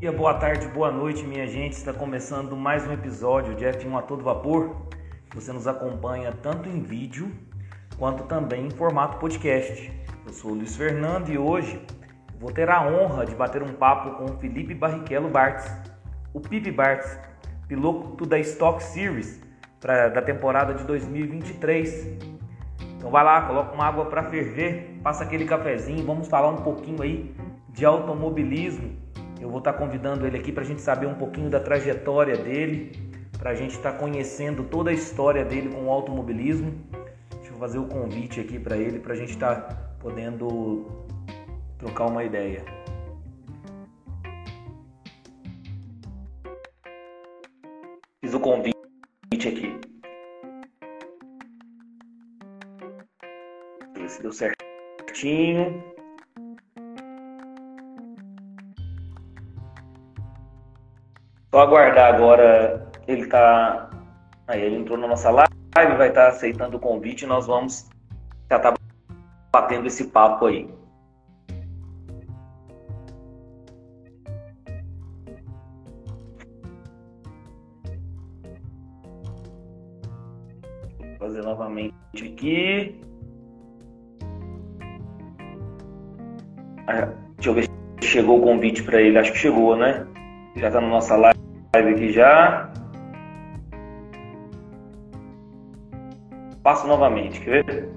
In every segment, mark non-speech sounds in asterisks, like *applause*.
dia, boa tarde, boa noite, minha gente. Está começando mais um episódio de F1 a todo vapor. Você nos acompanha tanto em vídeo quanto também em formato podcast. Eu sou o Luiz Fernando e hoje vou ter a honra de bater um papo com o Felipe Barrichello Bartz, o Pipe Bartz, piloto da Stock Series pra, da temporada de 2023. Então vai lá, coloca uma água para ferver, passa aquele cafezinho, vamos falar um pouquinho aí de automobilismo. Eu vou estar convidando ele aqui para a gente saber um pouquinho da trajetória dele, para a gente estar conhecendo toda a história dele com o automobilismo. Deixa eu fazer o convite aqui para ele, para a gente estar podendo trocar uma ideia. Fiz o convite aqui. Se deu certinho. Só aguardar agora. Ele tá. Aí ele entrou na nossa live, vai estar aceitando o convite e nós vamos já tá batendo esse papo aí. Fazer novamente aqui. Ah, deixa eu ver se chegou o convite para ele. Acho que chegou, né? Já está na nossa live aqui já. Passo novamente, quer ver?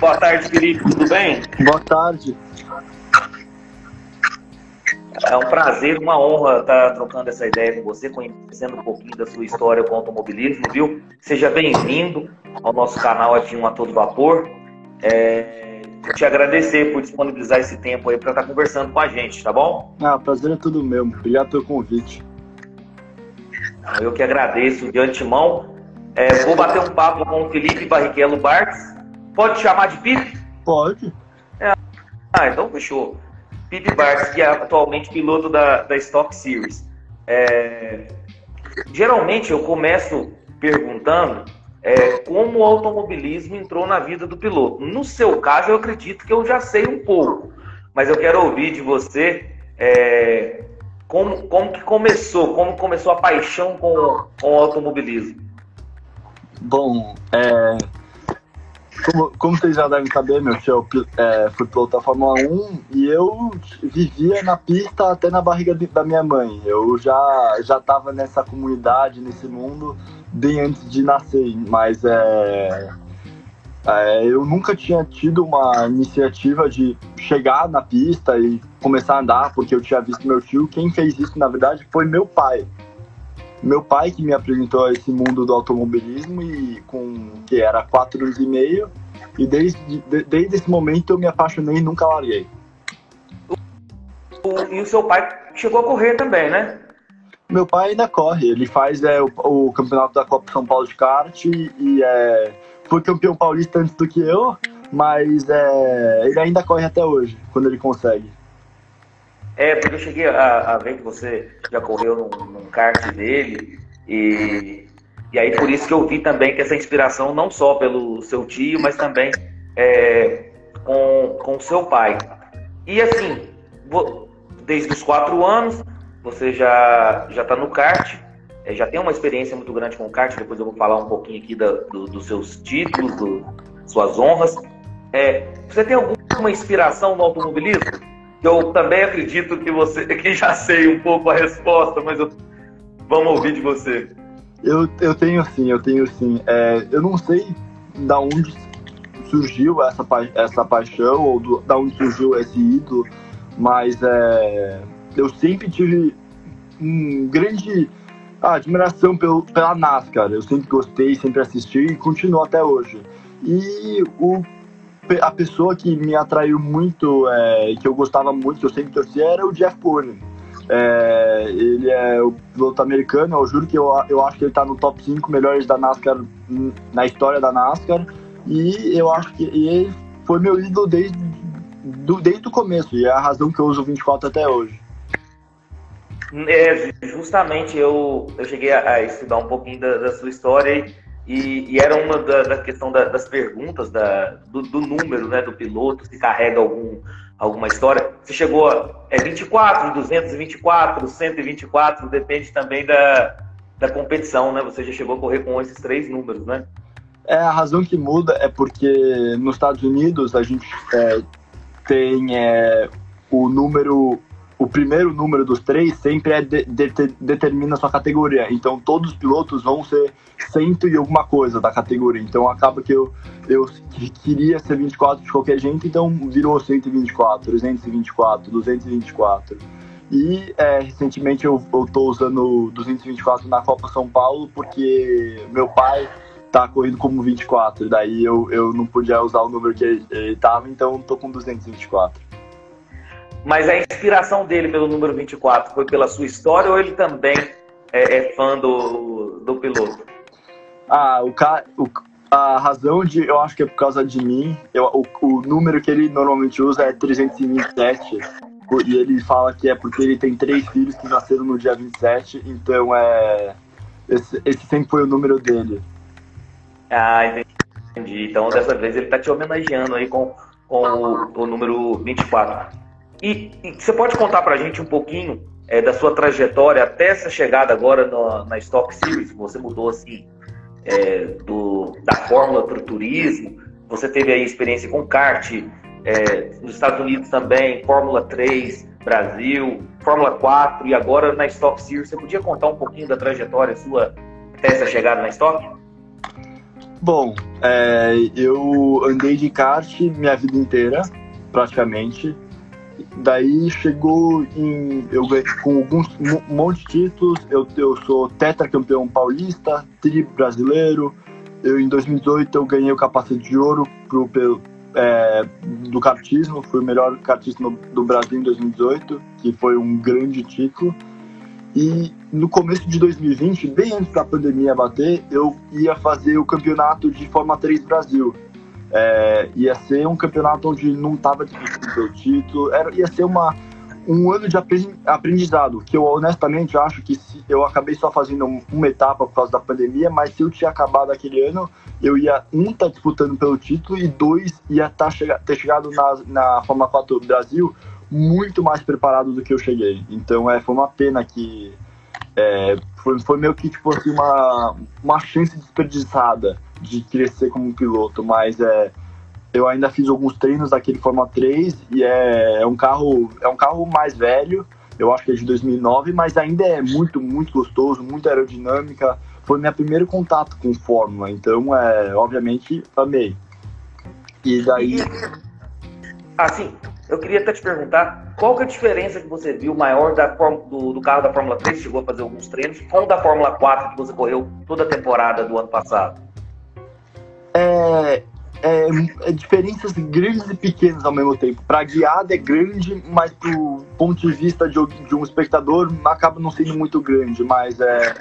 Boa tarde, Felipe, tudo bem? Boa tarde. É um prazer, uma honra estar trocando essa ideia com você, conhecendo um pouquinho da sua história com o automobilismo, viu? Seja bem-vindo ao nosso canal F1 a Todo Vapor. É, te agradecer por disponibilizar esse tempo aí para estar tá conversando com a gente, tá bom? Ah, prazer é tudo meu. Obrigado pelo convite. Eu que agradeço de antemão. É, vou bater um papo com o Felipe Barrichello Bartz. Pode chamar de Pipe? Pode. É. Ah, então fechou. Pipe Bartz, que é atualmente piloto da, da Stock Series. É, geralmente eu começo perguntando é, como o automobilismo entrou na vida do piloto. No seu caso, eu acredito que eu já sei um pouco, mas eu quero ouvir de você é, como, como que começou, como começou a paixão com, com o automobilismo. Bom, é, como, como, vocês já devem saber, meu tio, é, fui piloto da Fórmula 1 e eu vivia na pista até na barriga de, da minha mãe. Eu já já estava nessa comunidade, nesse mundo bem antes de nascer, mas é, é, eu nunca tinha tido uma iniciativa de chegar na pista e começar a andar, porque eu tinha visto meu tio. Quem fez isso, na verdade, foi meu pai. Meu pai que me apresentou a esse mundo do automobilismo e com que era quatro anos e meio e desde, de, desde esse momento eu me apaixonei e nunca larguei. E o seu pai chegou a correr também, né? Meu pai ainda corre, ele faz é, o, o campeonato da Copa São Paulo de kart e, é, foi campeão paulista antes do que eu, mas é, ele ainda corre até hoje, quando ele consegue. É, porque eu cheguei a, a ver que você já correu num, num kart dele e, e aí por isso que eu vi também que essa inspiração não só pelo seu tio, mas também é, com, com seu pai. E assim, desde os quatro anos, você já já está no kart, é, já tem uma experiência muito grande com o kart. Depois eu vou falar um pouquinho aqui da, do, dos seus títulos, do, suas honras. É, você tem alguma inspiração no automobilismo? Eu também acredito que você, *laughs* que já sei um pouco a resposta, mas eu, vamos ouvir de você. Eu, eu tenho sim, eu tenho sim. É, eu não sei da onde surgiu essa, pa essa paixão ou do, da onde surgiu esse ídolo, mas é, eu sempre tive um grande admiração pelo, pela NASCAR. Eu sempre gostei, sempre assisti e continuo até hoje. E o, a pessoa que me atraiu muito, é, que eu gostava muito, que eu sempre torcia, era o Jeff Gordon. É, ele é o piloto americano, eu juro que eu, eu acho que ele está no top 5 melhores da NASCAR, na história da NASCAR. E eu acho que ele foi meu ídolo desde, do, desde o começo, e é a razão que eu uso o 24 até hoje. É, justamente eu, eu cheguei a, estudar um pouquinho da, da, sua história e, e, e era uma da, da questão da, das perguntas, da, do, do, número né, do piloto, se carrega algum, alguma história. Você chegou a é 24, 224, 124, depende também da, da competição, né? Você já chegou a correr com esses três números, né? É, a razão que muda é porque nos Estados Unidos a gente é, tem é, o número o primeiro número dos três sempre é de, de, de, determina a sua categoria. Então todos os pilotos vão ser cento e alguma coisa da categoria. Então acaba que eu, eu queria ser 24 de qualquer jeito, então virou 124, 324, 224. E é, recentemente eu, tô usando 224 na Copa São Paulo porque meu pai tá correndo como 24, daí eu, eu não podia usar o número que ele, ele tava, então tô com 224. Mas a inspiração dele pelo número 24 foi pela sua história ou ele também é, é fã do, do piloto? Ah, o, ca... o a razão de eu acho que é por causa de mim. Eu, o, o número que ele normalmente usa é 327. E ele fala que é porque ele tem três filhos que nasceram no dia 27, então é. Esse, esse sempre foi o número dele. Ah, entendi. Então dessa vez ele tá te homenageando aí com, com o, o número 24. E, e você pode contar para a gente um pouquinho é, da sua trajetória até essa chegada agora no, na Stock Series? Você mudou assim é, do, da fórmula para o turismo. Você teve aí experiência com kart é, nos Estados Unidos também, Fórmula 3, Brasil, Fórmula 4 e agora na Stock Series. Você podia contar um pouquinho da trajetória sua até essa chegada na Stock? Bom, é, eu andei de kart minha vida inteira, praticamente. Daí chegou em. Eu com alguns um monte de títulos. Eu, eu sou tetracampeão paulista, tri brasileiro. Eu, em 2018 eu ganhei o capacete de ouro pro, pelo, é, do kartismo. Fui o melhor kartista do Brasil em 2018, que foi um grande título. E no começo de 2020, bem antes da pandemia bater, eu ia fazer o campeonato de Fórmula 3 Brasil é, ia ser um campeonato onde não estava disputando o título, era, ia ser uma, um ano de aprendizado, que eu honestamente acho que se, eu acabei só fazendo uma etapa por causa da pandemia, mas se eu tinha acabado aquele ano, eu ia, um, estar tá disputando pelo título e dois, ia tá ter chegado na, na Fórmula 4 do Brasil muito mais preparado do que eu cheguei. Então é, foi uma pena que é, foi, foi meio que tipo assim, uma, uma chance desperdiçada de crescer como piloto, mas é, eu ainda fiz alguns treinos daquele Fórmula 3 e é, é, um carro é um carro mais velho, eu acho que é de 2009, mas ainda é muito muito gostoso, muito aerodinâmica. Foi meu primeiro contato com Fórmula, então é, obviamente amei. E daí assim, eu queria até te perguntar qual que é a diferença que você viu maior da, do, do carro da Fórmula 3, chegou a fazer alguns treinos, com o da Fórmula 4 que você correu toda a temporada do ano passado? É, é, é, diferenças grandes e pequenas ao mesmo tempo. Para guiada é grande, mas do ponto de vista de, de, um espectador acaba não sendo muito grande. Mas é,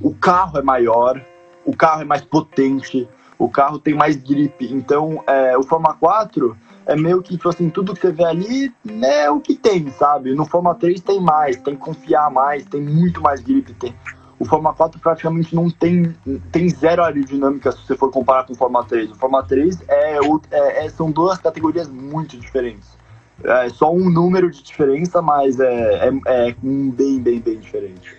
o carro é maior, o carro é mais potente, o carro tem mais grip. Então, é, o Fórmula 4 é meio que, tipo assim, tudo que você vê ali é o que tem, sabe? No Fórmula 3 tem mais, tem que confiar mais, tem muito mais grip. Tem, o Fórmula 4 praticamente não tem, tem zero aerodinâmica se você for comparar com o Fórmula 3. O Fórmula 3 é, é, é, são duas categorias muito diferentes. É só um número de diferença, mas é, é, é bem, bem, bem diferente.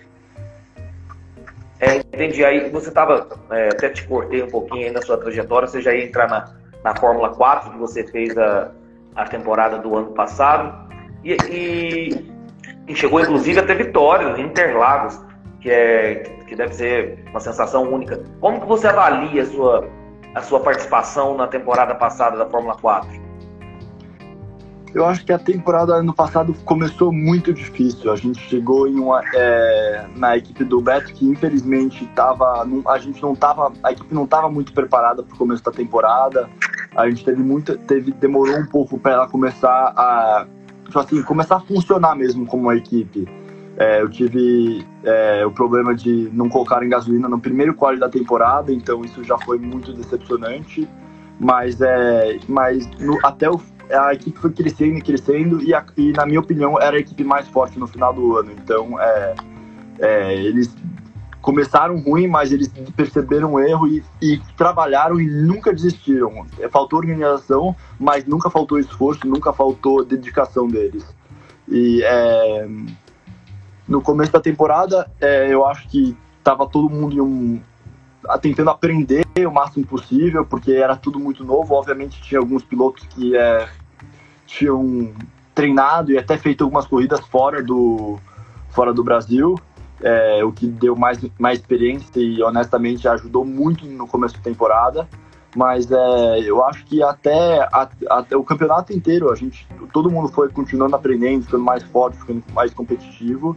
É, entendi. Aí você estava, é, até te cortei um pouquinho aí na sua trajetória, você já ia entrar na, na Fórmula 4, que você fez a, a temporada do ano passado, e, e, e chegou inclusive a ter vitórias Interlagos que, é, que deve ser uma sensação única. Como que você avalia a sua, a sua participação na temporada passada da Fórmula 4? Eu acho que a temporada ano passado começou muito difícil. A gente chegou em uma, é, na equipe do Beto que infelizmente tava, a gente não tava, a equipe não estava muito preparada para o começo da temporada. A gente teve muita, teve demorou um pouco para ela começar a, tipo assim, começar a funcionar mesmo como uma equipe. É, eu tive é, o problema de não colocar em gasolina no primeiro quali da temporada, então isso já foi muito decepcionante. Mas, é, mas no, até o, a equipe foi crescendo e crescendo, e, a, e, na minha opinião era a equipe mais forte no final do ano. Então é, é eles começaram ruim, mas eles perceberam o erro e, e, trabalharam e nunca desistiram. Faltou organização, mas nunca faltou esforço, nunca faltou dedicação deles. E é, no começo da temporada, é, eu acho que estava todo mundo um, tentando aprender o máximo possível, porque era tudo muito novo. Obviamente, tinha alguns pilotos que é, tinham treinado e até feito algumas corridas fora do, fora do Brasil é, o que deu mais, mais experiência e honestamente ajudou muito no começo da temporada. Mas é, eu acho que até, até o campeonato inteiro, a gente, todo mundo foi continuando aprendendo, ficando mais forte, ficando mais competitivo.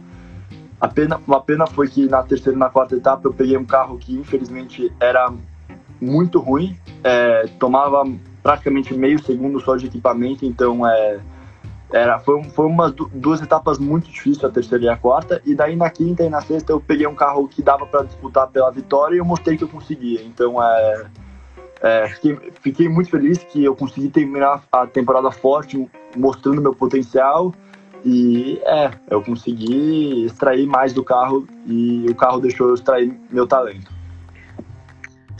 A pena, uma pena foi que na terceira e na quarta etapa eu peguei um carro que infelizmente era muito ruim, é, tomava praticamente meio segundo só de equipamento, então é, era, foi, foi umas duas etapas muito difíceis, a terceira e a quarta, e daí na quinta e na sexta eu peguei um carro que dava para disputar pela vitória e eu mostrei que eu conseguia. Então é, é, fiquei, fiquei, muito feliz que eu consegui terminar a temporada forte, mostrando meu potencial. E é, eu consegui extrair mais do carro e o carro deixou eu extrair meu talento.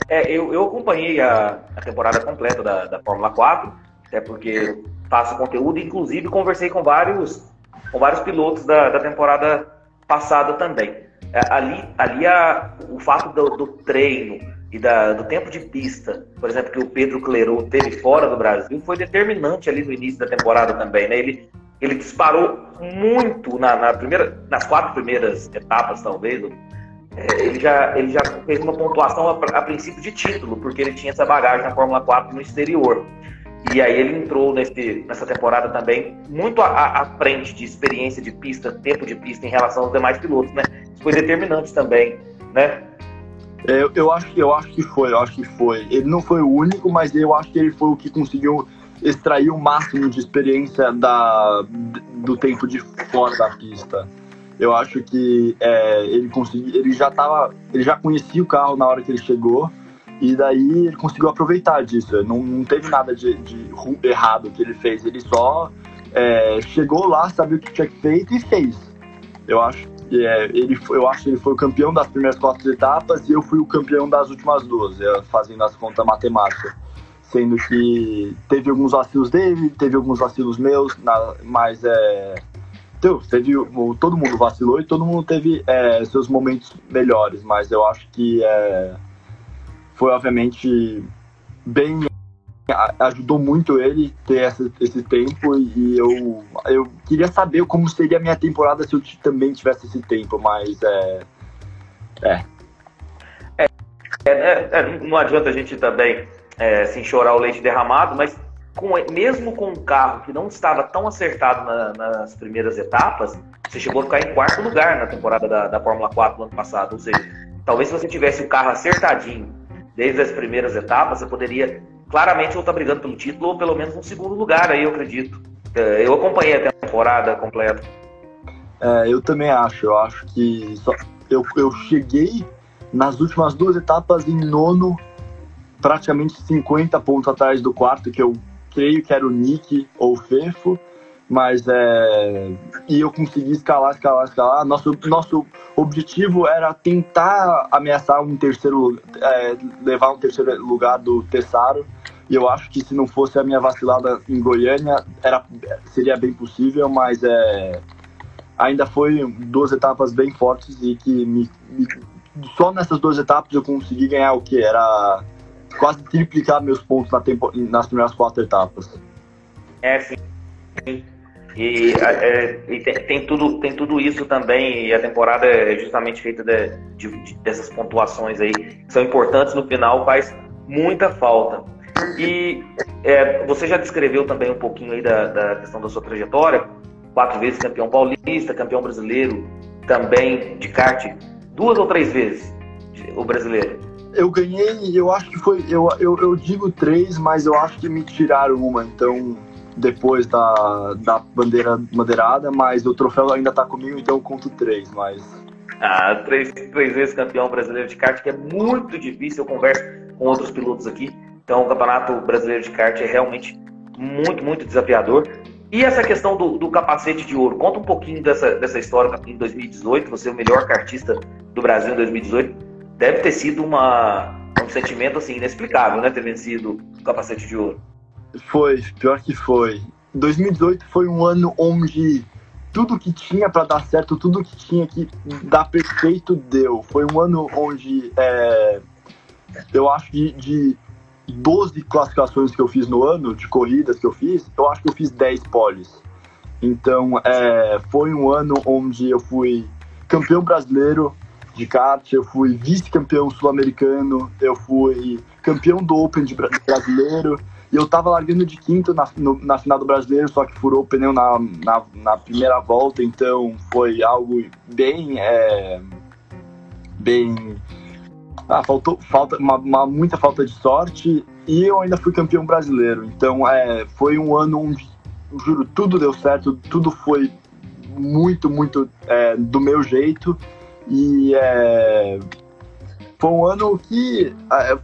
É, eu, eu acompanhei a, a temporada completa da, da Fórmula 4, até porque faço conteúdo, inclusive conversei com vários, com vários pilotos da, da temporada passada também. É, ali, ali a, o fato do, do treino e da, do tempo de pista, por exemplo, que o Pedro Clerot teve fora do Brasil, foi determinante ali no início da temporada também, né? Ele, ele disparou muito na, na primeira, nas quatro primeiras etapas, talvez. É, ele, já, ele já fez uma pontuação a, a, princípio de título, porque ele tinha essa bagagem na Fórmula 4 no exterior. E aí ele entrou nesse, nessa temporada também muito à, frente de experiência de pista, tempo de pista em relação aos demais pilotos, né? Isso foi determinante também, né? É, eu, acho eu acho que foi, eu acho que foi. Ele não foi o único, mas eu acho que ele foi o que conseguiu extrair o máximo de experiência da, do tempo de fora da pista. Eu acho que é, ele conseguiu, ele já tava, ele já conhecia o carro na hora que ele chegou e daí ele conseguiu aproveitar disso. Não, não teve nada de, de errado que ele fez. Ele só é, chegou lá, sabia o que tinha feito e fez. Eu acho que é, ele, eu acho que ele foi o campeão das primeiras quatro etapas e eu fui o campeão das últimas duas, é, fazendo as contas matemáticas. Sendo que teve alguns vacilos dele, teve alguns vacilos meus, na, mas é, teve, todo mundo vacilou e todo mundo teve é, seus momentos melhores, mas eu acho que é, foi obviamente bem ajudou muito ele ter esse tempo e eu, eu queria saber como seria a minha temporada se eu também tivesse esse tempo, mas é. É. é, é, é não adianta a gente também é, se chorar o leite derramado, mas com, mesmo com um carro que não estava tão acertado na, nas primeiras etapas, você chegou a ficar em quarto lugar na temporada da, da Fórmula 4 do ano passado. Ou seja, talvez se você tivesse o carro acertadinho desde as primeiras etapas, você poderia claramente ou estar tá brigando pelo título ou pelo menos um segundo lugar aí, eu acredito. É, eu acompanhei a temporada completa. É, eu também acho. Eu acho que só, eu, eu cheguei nas últimas duas etapas em nono, praticamente 50 pontos atrás do quarto, que eu creio que era o Nick ou o Fefo mas é, e eu consegui escalar, escalar, escalar. Nosso, nosso objetivo era tentar ameaçar um terceiro, é, levar um terceiro lugar do Tessaro. E eu acho que se não fosse a minha vacilada em Goiânia, era, seria bem possível, mas é, ainda foi duas etapas bem fortes e que me, me, só nessas duas etapas eu consegui ganhar o que? Era quase triplicar meus pontos na tempo, nas primeiras quatro etapas. É, sim. E, é, e tem, tem, tudo, tem tudo isso também, e a temporada é justamente feita de, de, de, dessas pontuações aí, que são importantes no final, faz muita falta. E é, você já descreveu também um pouquinho aí da, da questão da sua trajetória, quatro vezes campeão paulista, campeão brasileiro, também de kart, duas ou três vezes o brasileiro. Eu ganhei, eu acho que foi, eu, eu, eu digo três, mas eu acho que me tiraram uma, então depois da, da bandeira madeirada, mas o troféu ainda está comigo, então eu conto três, mas. Ah, três, três vezes campeão brasileiro de kart, que é muito difícil, eu converso com outros pilotos aqui. Então o Campeonato Brasileiro de Kart é realmente muito, muito desafiador. E essa questão do, do capacete de ouro, conta um pouquinho dessa, dessa história em 2018, você é o melhor kartista do Brasil em 2018, deve ter sido uma, um sentimento assim inexplicável, né? Ter vencido o capacete de ouro. Foi, pior que foi. 2018 foi um ano onde tudo que tinha para dar certo, tudo que tinha que dar perfeito deu. Foi um ano onde é, eu acho que de 12 classificações que eu fiz no ano, de corridas que eu fiz, eu acho que eu fiz 10 poles. Então, é, foi um ano onde eu fui campeão brasileiro de kart, eu fui vice-campeão sul-americano, eu fui campeão do Open de brasileiro, e eu tava largando de quinto na, no, na final do brasileiro, só que furou o pneu na, na, na primeira volta, então foi algo bem. É, bem. Ah, faltou falta, uma, uma, muita falta de sorte e eu ainda fui campeão brasileiro. Então é, foi um ano onde, juro, tudo deu certo, tudo foi muito, muito é, do meu jeito. E é, foi um ano que é,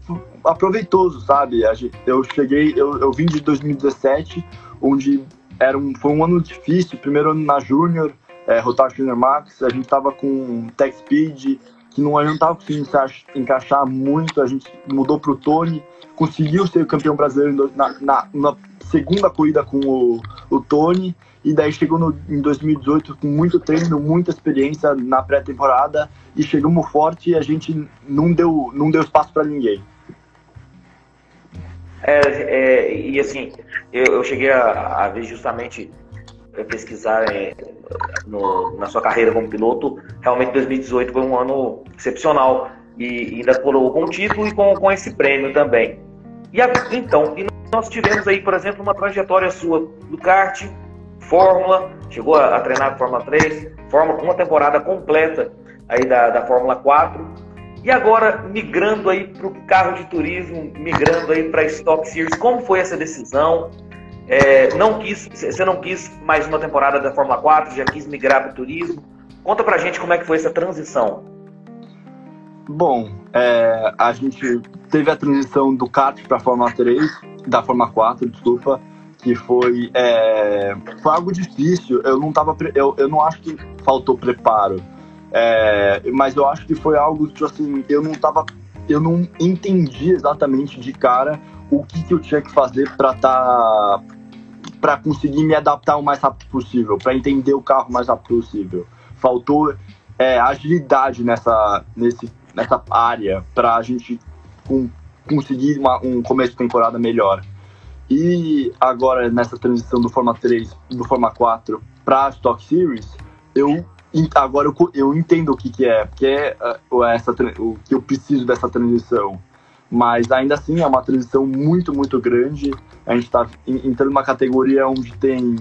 aproveitoso, sabe? Eu cheguei, eu, eu vim de 2017, onde era um, foi um ano difícil, primeiro ano na Júnior, é, Rotar Junior Max, a gente tava com Tech Speed, que não, não tava conseguindo encaixar muito, a gente mudou pro Tony, conseguiu ser o campeão brasileiro na, na, na segunda corrida com o, o Tony, e daí chegou no, em 2018 com muito treino, muita experiência na pré-temporada, e chegamos forte e a gente não deu, não deu espaço para ninguém. É, é, e assim, eu, eu cheguei a, a, ver justamente é, pesquisar é, no, na sua carreira como piloto, realmente 2018 foi um ano excepcional e ainda coroou com o título e com, com esse prêmio também. E a, então, e nós tivemos aí, por exemplo, uma trajetória sua do kart, Fórmula, chegou a, a treinar Fórmula 3, Fórmula, uma temporada completa aí da, da Fórmula 4 e agora, migrando aí para o carro de turismo, migrando aí para a Stock Series, como foi essa decisão? É, não quis, você não quis mais uma temporada da Fórmula 4, já quis migrar para o turismo. Conta para a gente como é que foi essa transição. Bom, é, a gente teve a transição do kart para a Fórmula 3, da Fórmula 4, desculpa, que foi, é, foi algo difícil. Eu não tava, eu, eu não acho que faltou preparo é, mas eu acho que foi algo que, assim, eu não tava. Eu não entendi exatamente de cara o que, que eu tinha que fazer para tá para conseguir me adaptar o mais rápido possível, para entender o carro o mais rápido possível. Faltou é, agilidade nessa, nesse, nessa área para a gente conseguir uma, um começo de temporada melhor. E agora, nessa transição do Forma 3, do Forma 4 para Stock Series, eu agora eu, eu entendo o que, que é, porque é essa, o que eu preciso dessa transição. Mas ainda assim é uma transição muito, muito grande. A gente está entrando numa categoria onde tem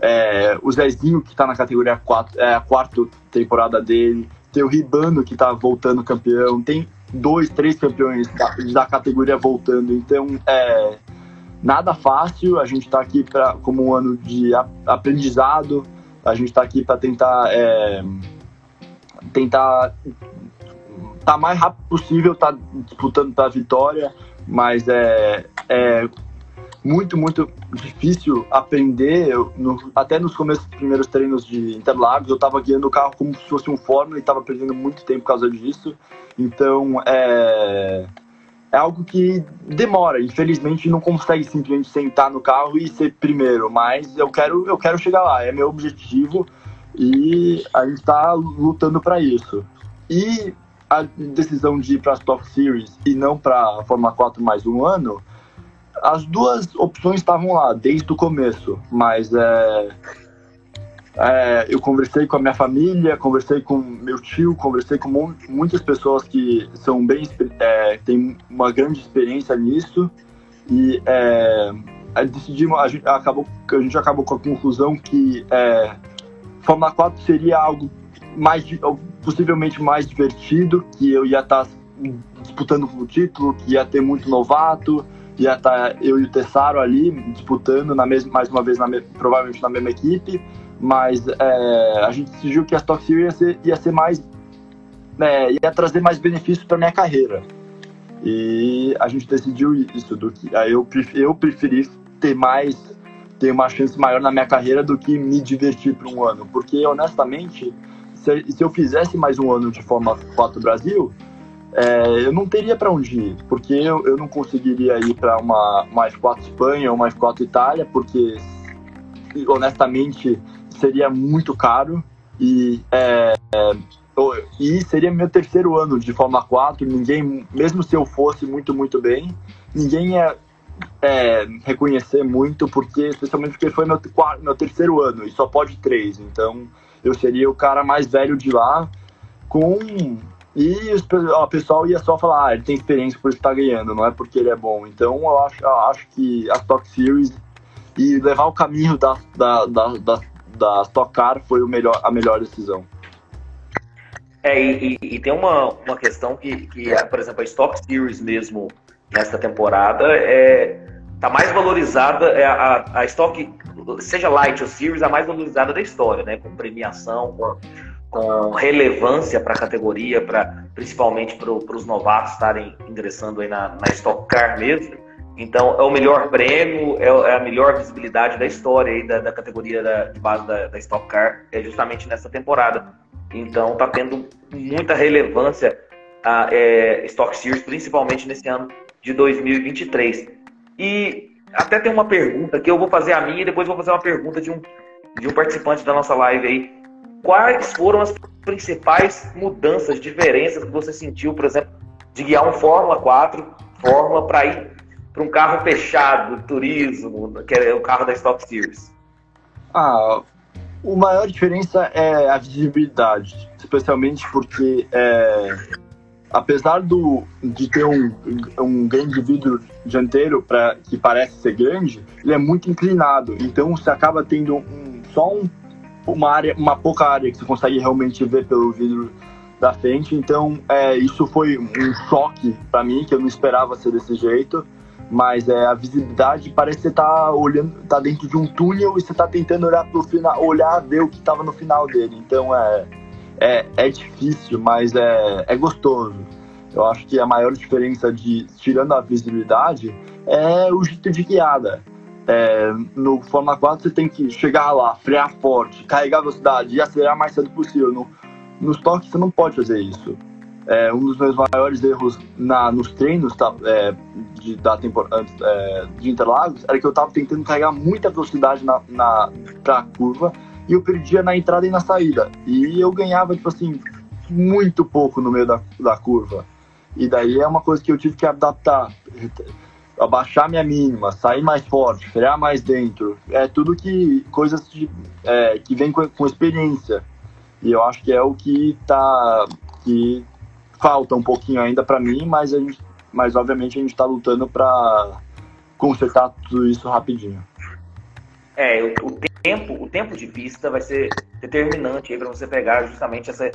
é, o Zezinho, que está na categoria 4, é a quarta temporada dele, tem o Ribano, que está voltando campeão, tem dois, três campeões da, da categoria voltando. Então, é nada fácil. A gente está aqui pra, como um ano de aprendizado a gente está aqui para tentar é, tentar tá mais rápido possível, tá disputando para a vitória, mas é, é muito, muito difícil aprender. Eu, no, até nos começos dos primeiros treinos de Interlagos, eu estava guiando o carro como se fosse um Fórmula e estava perdendo muito tempo por causa disso. Então, é, é algo que demora. Infelizmente, não consegue simplesmente sentar no carro e ser primeiro. Mas eu quero, eu quero chegar lá. É meu objetivo e a gente está lutando para isso. E a decisão de ir para a Stock Series e não para a Fórmula 4 mais um ano, as duas opções estavam lá desde o começo. Mas é, é, eu conversei com a minha família, conversei com meu tio, conversei com muitas pessoas que são bem é, têm uma grande experiência nisso. E é, decidimos, a gente acabou, a gente acabou com a conclusão que é, Fórmula 4 seria algo mais possivelmente mais divertido, que eu ia estar tá disputando o título, que ia ter muito novato, ia estar tá eu e o Tessaro ali disputando na mesma, mais uma vez na, provavelmente na mesma equipe mas é, a gente decidiu que a Stock Series ia ser, ia ser mais. É, ia trazer mais benefícios para minha carreira. E a gente decidiu isso. Do que, aí eu, eu preferi ter mais. ter uma chance maior na minha carreira do que me divertir por um ano. Porque, honestamente, se, se eu fizesse mais um ano de Fórmula 4 Brasil, é, eu não teria para onde ir, porque eu, eu não conseguiria ir para uma, uma F4 Espanha ou uma F4 Itália, porque honestamente seria muito caro e, é, e seria meu terceiro ano de Fórmula 4. Ninguém, mesmo se eu fosse muito, muito bem, ninguém ia é, reconhecer muito, porque especialmente porque foi meu, meu terceiro ano e só pode três, então eu seria o cara mais velho de lá com e o pessoal ia só falar, ah, ele tem experiência por estar ganhando, não é porque ele é bom. Então eu acho, eu acho que a Stock Series e levar o caminho da, da, da, da, da Stock Car foi o melhor, a melhor decisão. É, e, e, tem uma, uma questão que, que, por exemplo, a Stock Series mesmo, nesta temporada, é, tá mais valorizada, é a, a Stock, seja Light ou Series, a mais valorizada da história, né? Com premiação, com com relevância para a categoria, pra, principalmente para os novatos estarem ingressando aí na, na Stock Car mesmo. Então, é o melhor prêmio, é, é a melhor visibilidade da história aí da, da categoria da, de base da, da, Stock Car, é justamente nessa temporada. Então, está tendo muita relevância a é, Stock Series, principalmente nesse ano de 2023. E até tem uma pergunta que eu vou fazer a minha e depois vou fazer uma pergunta de um, de um participante da nossa live aí quais foram as principais mudanças, diferenças que você sentiu, por exemplo, de guiar um Fórmula 4, Fórmula, para ir para um carro fechado, turismo, que é o carro da Stock Series? Ah, a maior diferença é a visibilidade, especialmente porque é, apesar do, de ter um, um grande vidro dianteiro pra, que parece ser grande, ele é muito inclinado, então você acaba tendo um, só um uma área, uma pouca área que você consegue realmente ver pelo vidro da frente. Então, é, isso foi um choque para mim, que eu não esperava ser desse jeito. Mas é, a visibilidade parece que você tá olhando, tá dentro de um túnel e você tá tentando olhar pro final, olhar, ver o que estava no final dele. Então é, é, é difícil, mas é, é gostoso. Eu acho que a maior diferença de tirando a visibilidade é o jeito de guiada. É, no Fórmula 4 você tem que chegar lá, frear forte, carregar velocidade e acelerar mais cedo possível. No, nos toques você não pode fazer isso. É, um dos meus maiores erros na, nos treinos tá, é, de, da temporada, é, de Interlagos era que eu estava tentando carregar muita velocidade na, na, pra curva e eu perdia na entrada e na saída. E eu ganhava, tipo assim, muito pouco no meio da, da curva. E daí é uma coisa que eu tive que adaptar abaixar minha mínima, sair mais forte, frear mais dentro, é tudo que coisas de, é, que vem com, com, experiência. E eu acho que é o que tá que falta um pouquinho ainda para mim, mas a gente, mas obviamente a gente está lutando para consertar tudo isso rapidinho. É, o, o, tempo, o tempo de pista vai ser determinante para você pegar justamente essa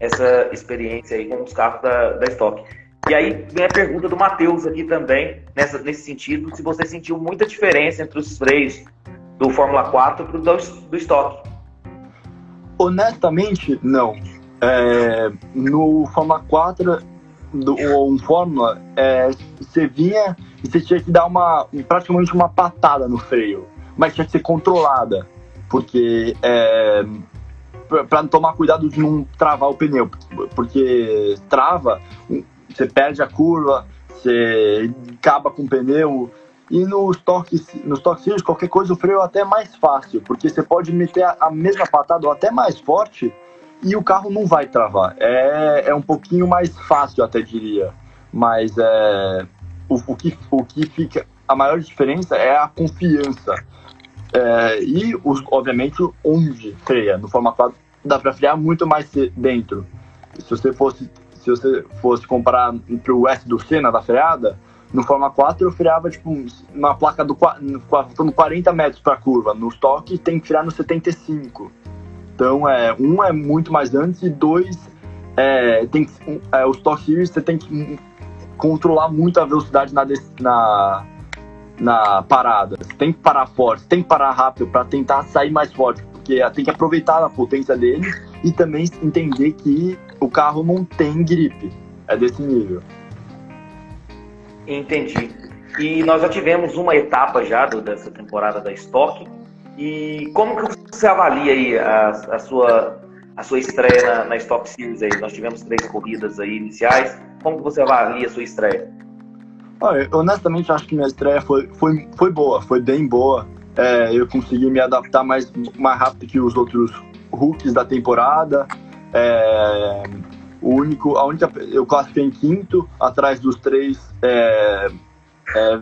essa experiência aí com os carros da, da Stock. E aí vem a pergunta do Matheus aqui também, nessa, nesse sentido, se você sentiu muita diferença entre os freios do Fórmula 4 para o do, do estoque. Honestamente, não. É, no Fórmula 4 do, ou um Fórmula, é, você vinha e você tinha que dar uma praticamente uma patada no freio, mas tinha que ser controlada, porque é, para tomar cuidado de não travar o pneu, porque trava, você perde a curva, você acaba com o pneu. E nos toques, nos toques qualquer coisa, o freio é até mais fácil, porque você pode meter a mesma patada ou até mais forte e o carro não vai travar. É, é um pouquinho mais fácil, até diria. Mas é, o, o, que, o que fica. A maior diferença é a confiança. É, e, os, obviamente, onde freia. No 4 dá para frear muito mais dentro. Se você fosse se você fosse comparar entre o S do Senna da freada, no Fórmula 4 eu freava tipo uma placa do faltando 40 metros para curva. No estoque tem que frear no 75. Então é um é muito mais antes e dois é, tem um, é, o Stock Series você tem que controlar muito a velocidade na, na, na parada. Você tem que parar forte, tem que parar rápido para tentar sair mais forte, porque tem que aproveitar a potência dele e também entender que o carro não tem gripe. É desse nível. Entendi. E nós já tivemos uma etapa já do, dessa temporada da Stock. E como que você avalia aí a, a sua a sua estreia na, na Stock Series aí? Nós tivemos três corridas aí iniciais. Como que você avalia a sua estreia? Olha, honestamente, acho que minha estreia foi, foi, foi boa, foi bem boa. É, eu consegui me adaptar mais, mais rápido que os outros rookies da temporada. É, o único, a única, eu classifiquei em quinto, atrás dos três, é, é,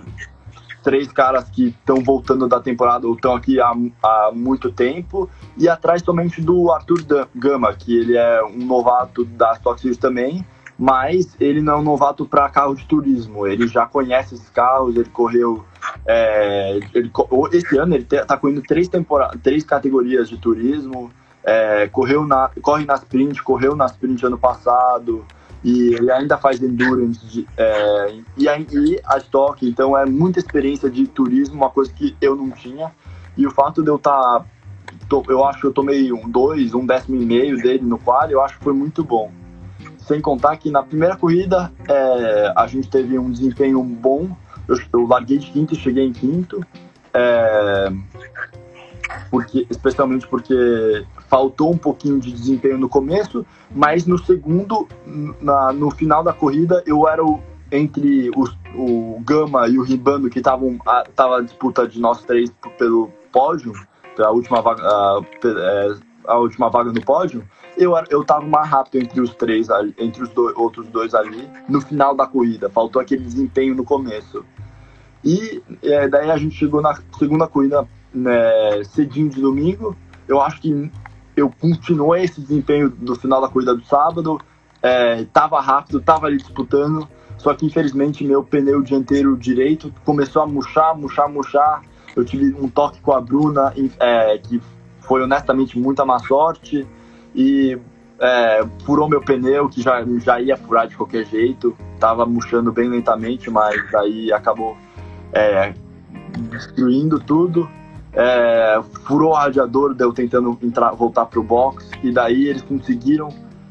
três caras que estão voltando da temporada ou estão aqui há, há muito tempo, e atrás somente do Arthur Gama, que ele é um novato da Stock Series também, mas ele não é um novato para carro de turismo. Ele já conhece esses carros, ele correu. É, ele, esse ano ele está correndo três, três categorias de turismo. É, correu na, corre na sprint, correu na sprint ano passado. E ele ainda faz endurance de, é, e, a, a Stock, então é muita experiência de turismo, uma coisa que eu não tinha. E o fato de eu estar. Tá, eu acho que eu tomei um dois, um décimo e meio dele no qual, eu acho que foi muito bom. Sem contar que na primeira corrida é, a gente teve um desempenho bom. Eu, eu larguei de quinto e cheguei em quinto. É, porque, especialmente porque faltou um pouquinho de desempenho no começo, mas no segundo, na, no final da corrida, eu era o, entre os, o Gama e o Ribando, que estavam tava a disputa de nós três pelo pódio, a última vaga, a, é, a última vaga no pódio, eu, eu tava mais rápido entre os três, entre os dois, outros dois ali, no final da corrida. Faltou aquele desempenho no começo. E é, daí a gente chegou na segunda corrida né, cedinho de domingo. Eu acho que eu continuei esse desempenho do final da corrida do sábado. É, tava rápido, tava ali disputando. Só que infelizmente meu pneu dianteiro direito começou a murchar, murchar, murchar. Eu tive um toque com a Bruna, é, que foi honestamente muita má sorte e é, furou meu pneu, que já, já ia furar de qualquer jeito. Tava murchando bem lentamente, mas aí acabou é, destruindo tudo. É, furou o radiador, deu tentando entrar, voltar pro box, e daí eles conseguiram.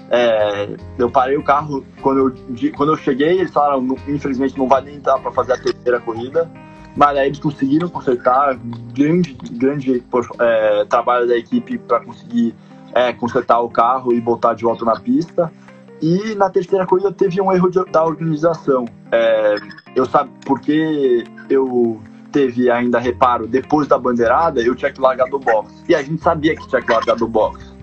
É, eu parei o carro quando eu, quando eu cheguei, eles falaram, infelizmente não vai nem entrar para fazer a terceira corrida. Mas aí eles conseguiram consertar, grande, grande é, trabalho da equipe para conseguir é, consertar o carro e botar de volta na pista. E na terceira corrida teve um erro de, da organização. É, eu sabe porque eu teve ainda reparo depois da bandeirada, eu tinha que largar do box. E a gente sabia que tinha que largar do box.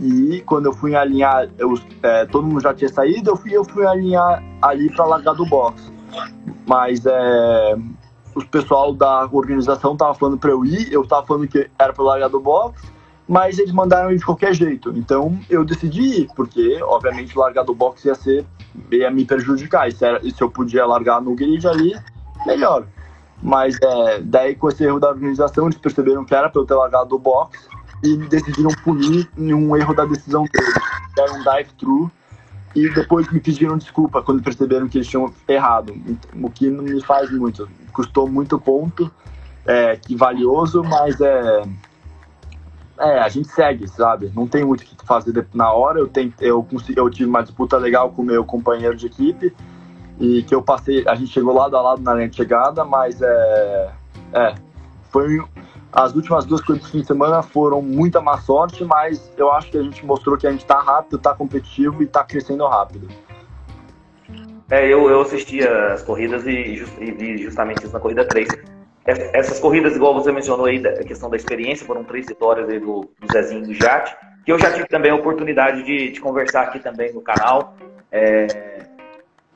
E quando eu fui alinhar, eu, é, todo mundo já tinha saído, eu fui, eu fui alinhar ali para largar do box. Mas é, o pessoal da organização tava falando para eu ir, eu tava falando que era para largar do box, mas eles mandaram ir de qualquer jeito. Então eu decidi ir, porque obviamente largar do box ia ser ia me prejudicar. E se, era, se eu podia largar no grid ali, melhor. Mas é, daí com esse erro da organização, eles perceberam que era para eu ter largado do box e decidiram punir em um erro da decisão deles. Era um dive-thru e depois me pediram desculpa quando perceberam que eles tinham errado, o que não me faz muito. Custou muito ponto, é, que valioso, mas é, é, a gente segue, sabe? Não tem muito o que fazer na hora. Eu, tenho, eu, consegui, eu tive uma disputa legal com o meu companheiro de equipe e que eu passei, a gente chegou lado a lado na linha de chegada, mas é, é foi as últimas duas corridas do fim de semana foram muita má sorte, mas eu acho que a gente mostrou que a gente está rápido, está competitivo e está crescendo rápido. É, eu, eu assisti as corridas e, vi justamente isso na corrida 3. Essas corridas, igual você mencionou aí, a questão da experiência, foram três vitórias aí do, do Zezinho do Jate, que eu já tive também a oportunidade de, de conversar aqui também no canal. É,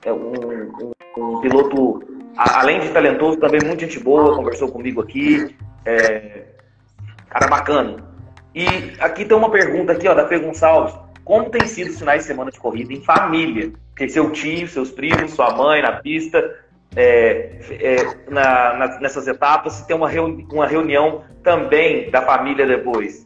é um, um, um piloto, além de talentoso, também muito gente boa, conversou comigo aqui. É, cara bacana. E aqui tem uma pergunta aqui, ó, da Fê Gonçalves. Como tem sido os finais de semana de corrida em família? Porque seu tio, seus primos, sua mãe na pista, é, é, na, na, nessas etapas, se tem uma, reuni uma reunião também da família depois?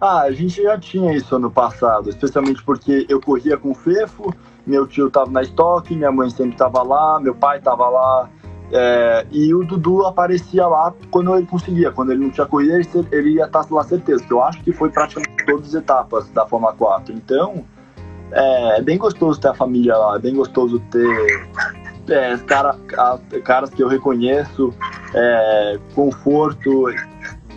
Ah, a gente já tinha isso ano passado, especialmente porque eu corria com o Fefo, meu tio estava na estoque, minha mãe sempre estava lá, meu pai estava lá, é, e o Dudu aparecia lá quando ele conseguia. Quando ele não tinha corrida, ele, ele ia estar lá certeza. Que eu acho que foi praticamente todas as etapas da Fórmula 4. Então, é, é bem gostoso ter a família lá. É bem gostoso ter é, cara, caras que eu reconheço, é, conforto,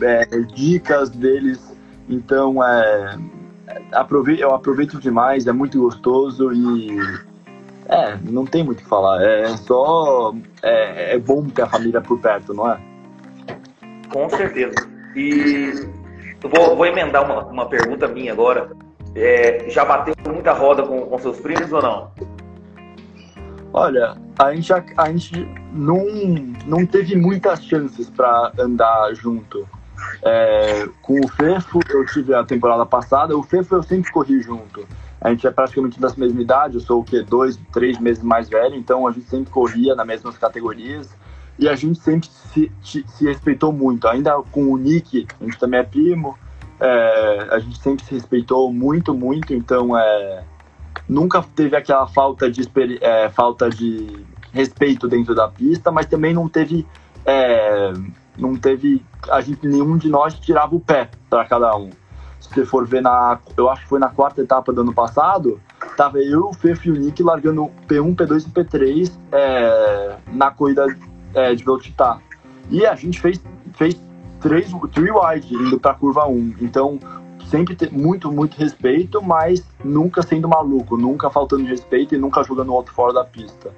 é, dicas deles. Então, é, aproveito, eu aproveito demais, é muito gostoso e é, não tem muito o que falar. É só. É, é bom ter a família por perto, não é? Com certeza. E vou, vou emendar uma, uma pergunta minha agora. É, já bateu muita roda com, com seus primos ou não? Olha, a gente, a, a gente não, não teve muitas chances para andar junto. É, com o Fefo, eu tive a temporada passada, o Fefo eu sempre corri junto. A gente é praticamente da mesma idade, eu sou o quê? Dois, três meses mais velho, então a gente sempre corria nas mesmas categorias e a gente sempre se, se respeitou muito. Ainda com o Nick, a gente também é primo, é, a gente sempre se respeitou muito, muito, então é, nunca teve aquela falta de, é, falta de respeito dentro da pista, mas também não teve. É, não teve. A gente, nenhum de nós tirava o pé para cada um se você for ver na. Eu acho que foi na quarta etapa do ano passado, tava eu, o Fefo e o Nick largando P1, P2 e P3 é, na corrida é, de Velocitar. E a gente fez, fez três, three wide indo pra curva 1. Então, sempre ter muito, muito respeito, mas nunca sendo maluco, nunca faltando respeito e nunca jogando outro fora da pista.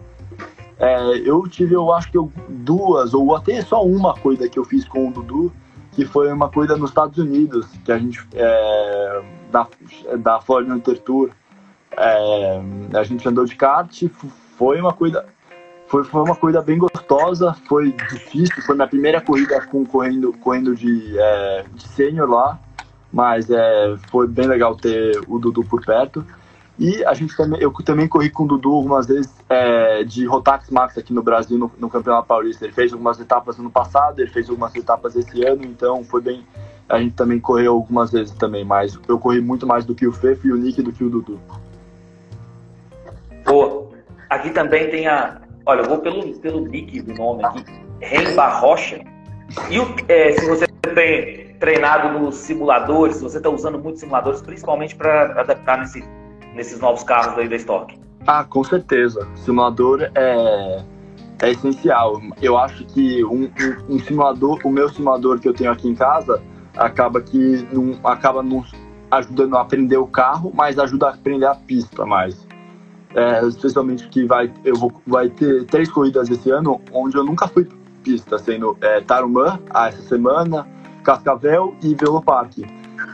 É, eu tive, eu acho que eu, duas, ou até só uma coisa que eu fiz com o Dudu, que foi uma coisa nos Estados Unidos, que a gente, é, da, da Florida Intertour, é, a gente andou de kart, foi uma coisa, foi, foi uma coisa bem gostosa, foi difícil, foi minha primeira corrida com, correndo, correndo de, é, de sênior lá, mas é, foi bem legal ter o Dudu por perto. E a gente também, eu também corri com o Dudu algumas vezes é, de Rotax Max aqui no Brasil, no, no, Campeonato Paulista. Ele fez algumas etapas ano passado, ele fez algumas etapas esse ano, então foi bem. A gente também correu algumas vezes também, mas eu corri muito mais do que o Fefo e o Nick do que o Dudu. Boa. Aqui também tem a. Olha, eu vou pelo, pelo nick do nome aqui, Remba Rocha. E o, é, se você tem treinado nos simuladores, se você está usando muitos simuladores, principalmente para adaptar nesse nesses novos carros aí da Stock? Ah, com certeza. Simulador é, é essencial. Eu acho que um, um, um, simulador, o meu simulador que eu tenho aqui em casa, acaba que não, acaba nos ajudando a aprender o carro, mas ajuda a aprender a pista mais. É, especialmente que vai, eu vou, vai ter três corridas esse ano onde eu nunca fui pista, sendo é, Tarumã essa semana, Cascavel e Velopark.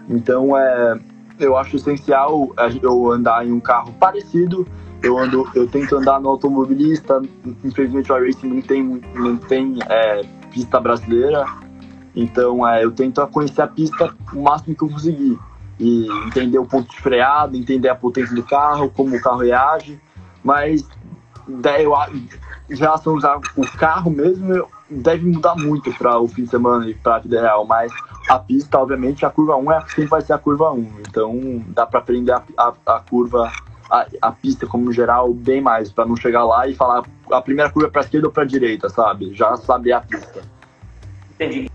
Então é, eu acho essencial eu andar em um carro parecido. Eu ando, eu tento andar no automobilista. Infelizmente o iRacing não tem, não tem é, pista brasileira, então é, eu tento conhecer a pista o máximo que eu conseguir e entender o ponto de freada, entender a potência do carro, como o carro reage. Mas eu, em relação ao carro mesmo, deve mudar muito para o fim de semana e para a vida real, mas a pista, obviamente, a curva 1 é sempre vai ser a curva 1. Então dá para aprender a, a, a curva, a, a, pista como geral, bem mais, para não chegar lá e falar a primeira curva é para esquerda ou para direita, sabe? Já saber a pista. Entendi.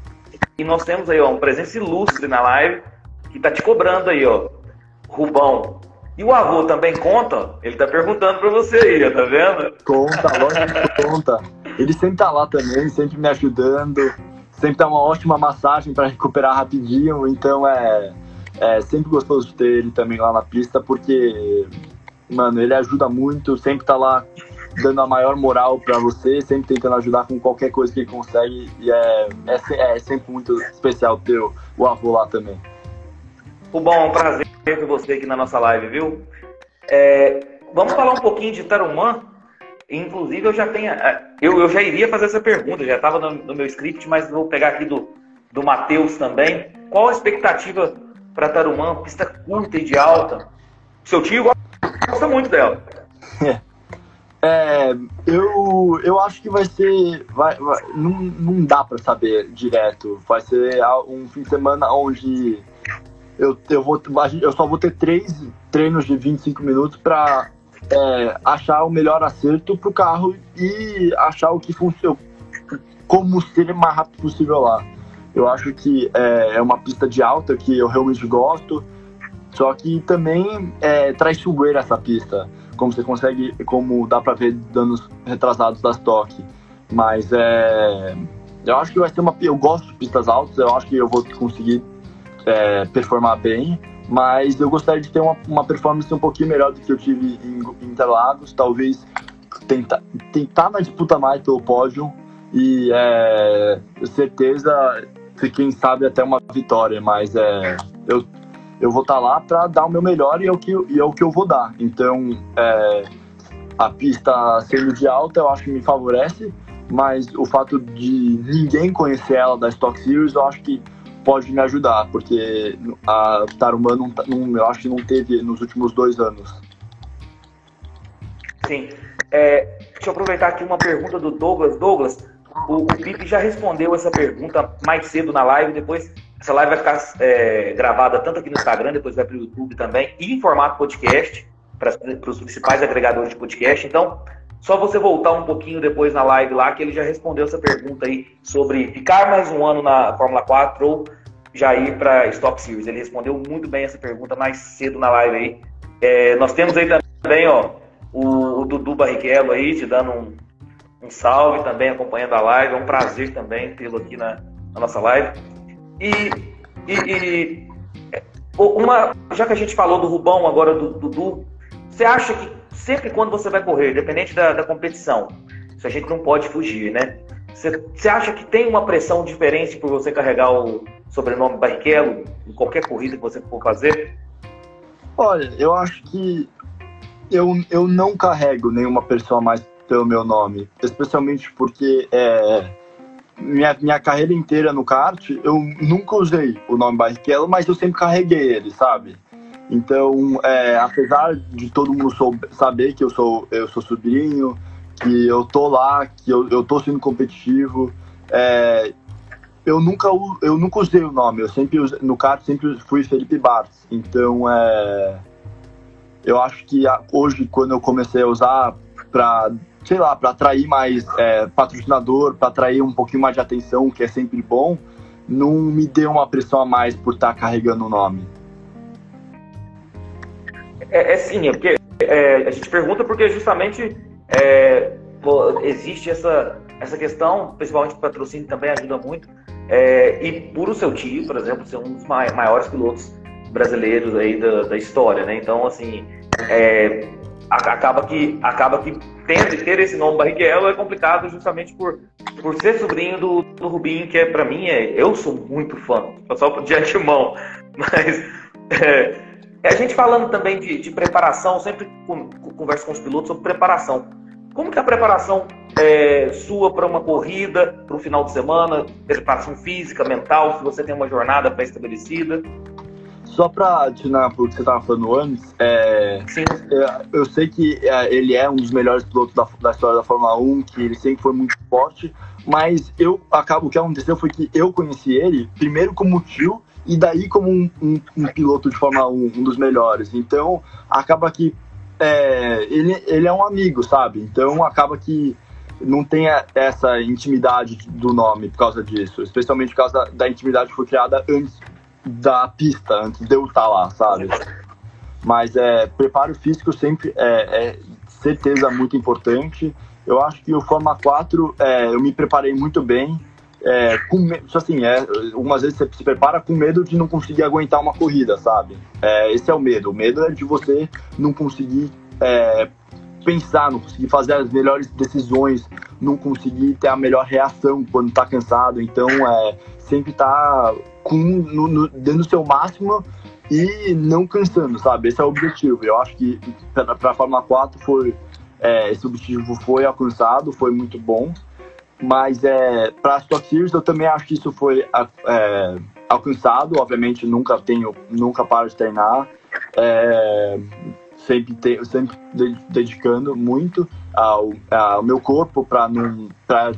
E nós temos aí ó, um presença ilustre na live que tá te cobrando aí, ó. Rubão. E o avô também conta? Ele tá perguntando para você aí, tá vendo? Conta, lógico que conta. Ele sempre tá lá também, sempre me ajudando sempre dá uma ótima massagem para recuperar rapidinho, então é, é sempre gostoso ter ele também lá na pista, porque, mano, ele ajuda muito, sempre tá lá dando a maior moral para você, sempre tentando ajudar com qualquer coisa que ele consegue, e é, é, é sempre muito especial ter o, o avô lá também. O bom, é um prazer ter você aqui na nossa live, viu? É, vamos falar um pouquinho de Tarumã, Inclusive, eu já tenho. É, eu, eu já iria fazer essa pergunta, já estava no, no, meu script, mas vou pegar aqui do, do Matheus também. Qual a expectativa para Tarumã? Pista curta e de alta. Seu tio gosta muito dela. É. É, eu, eu acho que vai ser. Vai, vai não, não dá para saber direto. Vai ser um fim de semana onde eu, eu, vou, eu só vou ter três treinos de 25 minutos para é, achar o melhor acerto para o carro e achar o que funciona, como ser mais rápido possível lá. Eu acho que é, é uma pista de alta que eu realmente gosto, só que também é traiçoeira essa pista, como você consegue, como dá para ver danos retrasados das toque. Mas é, eu acho que vai ser uma. Eu gosto de pistas altas, eu acho que eu vou conseguir é, performar bem, mas eu gostaria de ter uma, uma performance um pouquinho melhor do que eu tive em, Interlagos, talvez tentar, tentar na disputa mais pelo pódio. E é, certeza quem sabe até uma vitória, mas é, eu, eu vou estar tá lá para dar o meu melhor e é o que, e é o que eu vou dar. Então, é, a pista sendo de alta, eu acho que me favorece, mas o fato de ninguém conhecer ela da Stock Series, eu acho que pode me ajudar, porque a Tarumã não, tá, não, eu acho que não teve nos últimos dois anos. Sim. É, deixa eu aproveitar aqui uma pergunta do Douglas. Douglas, o, o Pipe já respondeu essa pergunta mais cedo na live, depois essa live vai ficar é, gravada tanto aqui no Instagram, depois vai para o YouTube também, e em formato podcast para os principais agregadores de podcast. Então, só você voltar um pouquinho depois na live lá, que ele já respondeu essa pergunta aí sobre ficar mais um ano na Fórmula 4 ou já ir para Stock Series. Ele respondeu muito bem essa pergunta mais cedo na live aí. É, nós temos aí também, ó, o, o Dudu Barrichello aí, te dando um, um, salve também, acompanhando a live. É um prazer também tê-lo aqui na, na, nossa live. E, e, e, uma, já que a gente falou do Rubão, agora do Dudu, você acha que sempre quando você vai correr, independente da, da competição, a gente não pode fugir, né? Você acha que tem uma pressão diferente por você carregar o sobrenome Barrichello em qualquer corrida que você for fazer? Olha, eu acho que eu, eu não carrego nenhuma pessoa mais pelo meu nome, especialmente porque é, minha, minha carreira inteira no kart, eu nunca usei o nome Barrichello, mas eu sempre carreguei ele, sabe? Então, é, apesar de todo mundo sou, saber que eu sou, eu sou sobrinho, que eu tô lá, que eu, eu tô sendo competitivo, é, eu nunca eu nunca usei o nome. Eu sempre no kart sempre fui Felipe Bartz. Então, é, eu acho que hoje quando eu comecei a usar para sei lá, para atrair mais é, patrocinador, para atrair um pouquinho mais de atenção, que é sempre bom, não me deu uma pressão a mais por estar tá carregando o nome. É, é sim, é porque é, a gente pergunta porque justamente é, existe essa, essa questão, principalmente o patrocínio também ajuda muito, é, e por o seu tio, por exemplo, ser um dos maiores pilotos brasileiros aí da, da história, né? Então, assim, é, acaba que acaba que ter, ter esse nome Barrichello é complicado justamente por, por ser sobrinho do, do Rubinho, que é para mim é eu sou muito fã, só de antemão, *laughs* mas é, a gente falando também de, de preparação, sempre converso com os pilotos sobre preparação. Como que é a preparação é, sua para uma corrida, para um final de semana, preparação física, mental, se você tem uma jornada pré-estabelecida? Só para adicionar o que você estava falando antes, é, é, eu sei que é, ele é um dos melhores pilotos da, da, história da Fórmula 1, que ele sempre foi muito forte, mas eu acabo o que aconteceu foi que eu conheci ele primeiro como tio e daí como um, um, um piloto de Fórmula 1, um dos melhores. Então, acaba que é, ele, ele é um amigo, sabe? Então, acaba que não tem essa intimidade do nome por causa disso, especialmente por causa da, da intimidade que foi criada antes da pista, antes de eu estar lá, sabe? Mas é, preparo físico sempre é, é certeza muito importante. Eu acho que o Fórmula 4 é, eu me preparei muito bem é, com assim, é, algumas vezes você se prepara com medo de não conseguir aguentar uma corrida, sabe? É, esse é o medo. O medo é de você não conseguir é, pensar, não conseguir fazer as melhores decisões, não conseguir ter a melhor reação quando está cansado. Então, é, sempre tá com, no, no, dando o seu máximo e não cansando, sabe? Esse é o objetivo. Eu acho que para a Fórmula 4 foi, é, esse objetivo foi alcançado, foi muito bom. Mas é, para as Stock Series eu também acho que isso foi é, alcançado. Obviamente nunca tenho, nunca paro de treinar. É, sempre, te, sempre dedicando muito ao, ao meu corpo para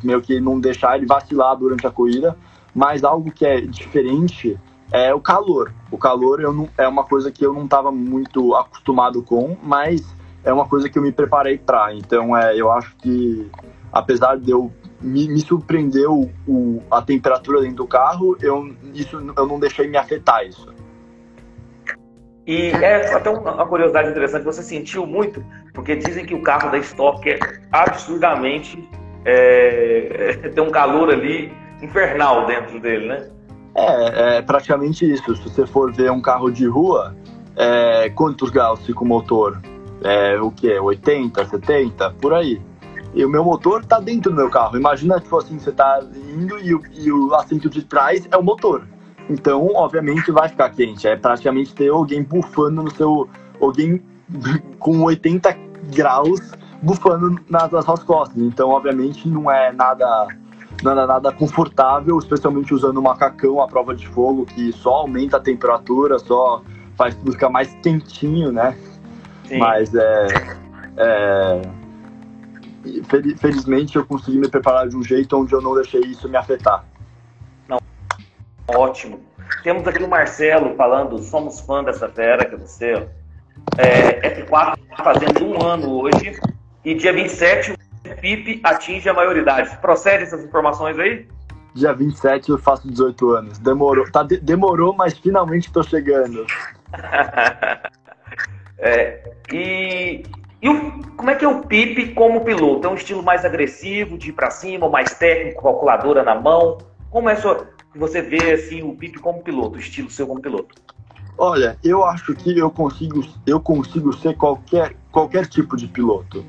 meio que não deixar ele vacilar durante a corrida. Mas algo que é diferente é o calor. O calor eu não, é uma coisa que eu não estava muito acostumado com, mas é uma coisa que eu me preparei para. Então é, eu acho que apesar de eu me, me surpreendeu o, a temperatura dentro do carro, eu, isso, eu não deixei me afetar isso. E é até uma curiosidade interessante, você sentiu muito, porque dizem que o carro da Stock é absurdamente. É, *laughs* tem um calor ali infernal dentro dele, né? É, é praticamente isso. Se você for ver um carro de rua, é, quantos graus fica o motor? É, o que? 80, 70? Por aí. E o meu motor tá dentro do meu carro. Imagina, tipo assim, você tá indo e o, e o assento de trás é o motor. Então, obviamente, vai ficar quente. É praticamente ter alguém bufando no seu. Alguém *laughs* com 80 graus bufando nas, nas suas costas. Então, obviamente, não é nada nada, nada confortável, especialmente usando o macacão à prova de fogo, que só aumenta a temperatura, só faz tudo ficar mais quentinho, né? Sim. Mas é, é felizmente eu consegui me preparar de um jeito onde eu não deixei isso me afetar. Não. Ótimo. Temos aqui o Marcelo falando, somos fã dessa fera que é você. É, F4 fazendo um ano hoje e dia 27 o PIP atinge a maioridade. Procede essas informações aí? Dia 27 eu faço 18 anos. Demorou, tá, de, demorou mas finalmente estou chegando. *laughs* é, e e o, como é que é o Pipe como piloto? É um estilo mais agressivo, de ir para cima, mais técnico, calculadora na mão? Como é que você vê assim, o Pipe como piloto, o estilo seu como piloto? Olha, eu acho que eu consigo, eu consigo ser qualquer, qualquer tipo de piloto.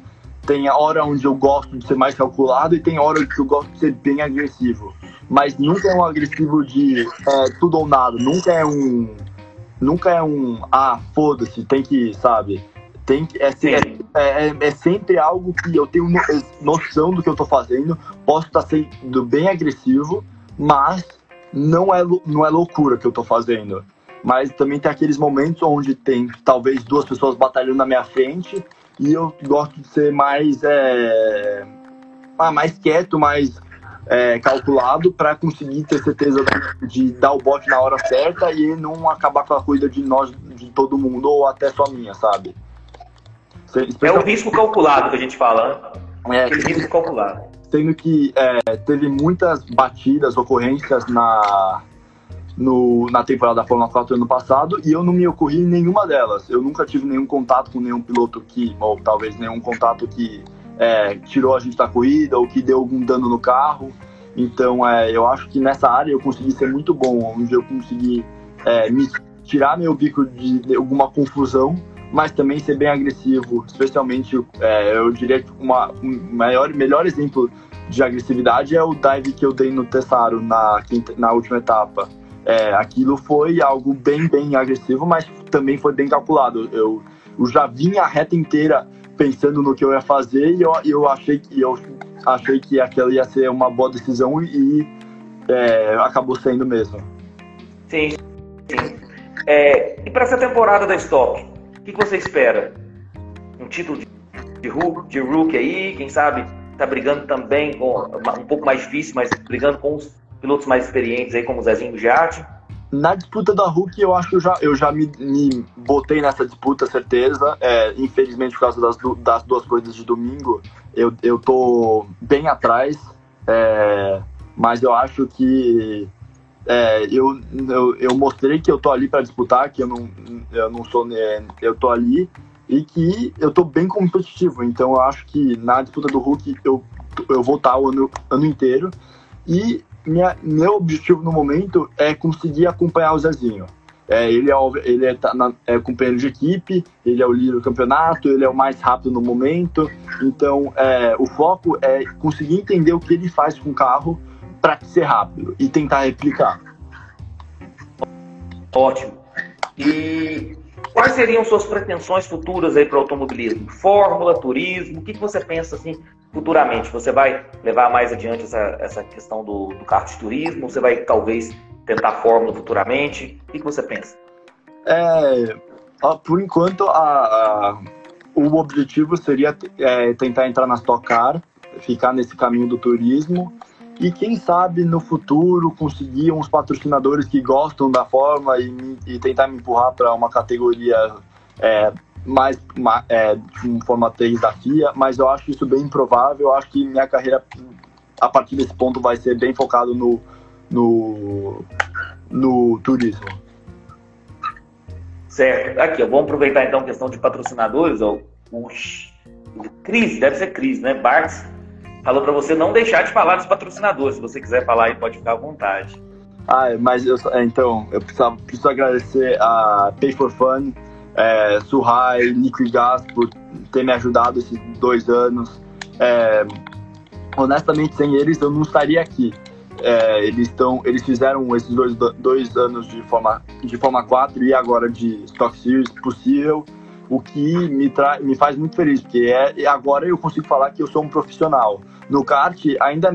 Tem a hora onde eu gosto de ser mais calculado e tem hora que eu gosto de ser bem agressivo. Mas nunca é um agressivo de é, tudo ou nada. Nunca é um. Nunca é um. Ah, foda-se, tem que, sabe? Tem é, é, é, é, sempre algo que eu tenho noção do que eu tô fazendo. Posso estar sendo bem agressivo, mas não é, não é loucura que eu tô fazendo. Mas também tem aqueles momentos onde tem talvez duas pessoas batalhando na minha frente e eu gosto de ser mais, é, ah, mais quieto, mais é, calculado para conseguir ter certeza de, de, dar o bote na hora certa e não acabar com a coisa de nós, de todo mundo ou até só minha, sabe? É o risco calculado que a gente fala, né? É, Aquele risco calculado. Sendo que é, teve muitas batidas, ocorrências na, no, na temporada da Fórmula 4 ano passado e eu não me ocorri em nenhuma delas. Eu nunca tive nenhum contato com nenhum piloto que, ou talvez nenhum contato que é, tirou a gente da corrida ou que deu algum dano no carro. Então, é, eu acho que nessa área eu consegui ser muito bom, onde eu consegui é, me tirar meu bico de, de alguma confusão mas também ser bem agressivo, especialmente, é, eu diria que uma, um maior, melhor exemplo de agressividade é o dive que eu dei no Tessaro na, na última etapa. É, aquilo foi algo bem, bem agressivo, mas também foi bem calculado. Eu, eu já vinha a reta inteira pensando no que eu ia fazer e eu, eu achei que eu achei que aquela ia ser uma boa decisão e é, acabou sendo mesmo. Sim, sim. É, e para essa temporada da Stock, o que, você espera? Um título de, de, de Rookie aí, quem sabe tá brigando também com um pouco mais difícil, mas brigando com os pilotos mais experientes aí, como o Zezinho Giatti? Na disputa da Hulk, eu acho que eu já, eu já me, me botei nessa disputa, certeza. É, infelizmente, por causa das, das duas coisas de domingo, eu, eu tô bem atrás. É, mas eu acho que é, eu, eu, eu, mostrei que eu tô ali para disputar, que eu não, eu não sou, é, eu tô ali e que eu tô bem competitivo. Então eu acho que na disputa do Hulk eu, eu vou estar o ano, ano inteiro e minha, meu objetivo no momento é conseguir acompanhar o Zezinho. É, ele é, ele é, tá na, é companheiro de equipe, ele é o líder do campeonato, ele é o mais rápido no momento. Então, é, o foco é conseguir entender o que ele faz com o carro para ser rápido e tentar replicar. Ótimo. E quais seriam suas pretensões futuras aí para o automobilismo? Fórmula, turismo, o que, que você pensa assim futuramente? Você vai levar mais adiante essa, essa questão do, do kart de turismo? Você vai talvez tentar fórmula futuramente? O que, que você pensa? É, por enquanto, a, a, o objetivo seria é, tentar entrar na Stock Car, ficar nesse caminho do turismo e quem sabe no futuro conseguir uns patrocinadores que gostam da forma e, e tentar me empurrar para uma categoria é, mais é, de forma 3 da FIA, mas eu acho isso bem improvável. Eu acho que minha carreira a partir desse ponto vai ser bem focado no, no, no turismo. Certo. Aqui, vamos aproveitar então a questão de patrocinadores. Ó, o, Cris, deve ser Cris, né? Bartz falou para você não deixar de falar dos patrocinadores. Se você quiser falar aí, pode ficar à vontade. Ah, mas eu, então, eu preciso, preciso agradecer a Pay for Fun, é, Suhai, Liquid Gas por ter me ajudado esses dois anos. É, honestamente, sem eles eu não estaria aqui. É, eles, estão, eles fizeram esses dois, dois anos de forma, de forma 4 e agora de Stock Series possível, o que me, tra me faz muito feliz, porque é, agora eu consigo falar que eu sou um profissional. No kart, ainda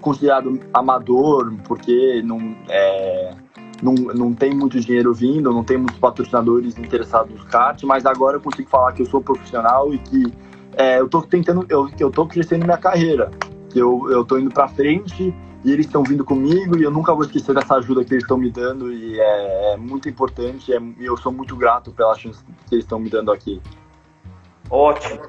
considerado amador, porque não, é, não, não tem muito dinheiro vindo, não tem muitos patrocinadores interessados no kart, mas agora eu consigo falar que eu sou profissional e que é, eu tô tentando, eu, eu tô crescendo minha carreira, eu, eu tô indo para frente e eles estão vindo comigo e eu nunca vou esquecer dessa ajuda que eles estão me dando e é, é muito importante é, e eu sou muito grato pela chance que eles estão me dando aqui. Ótimo.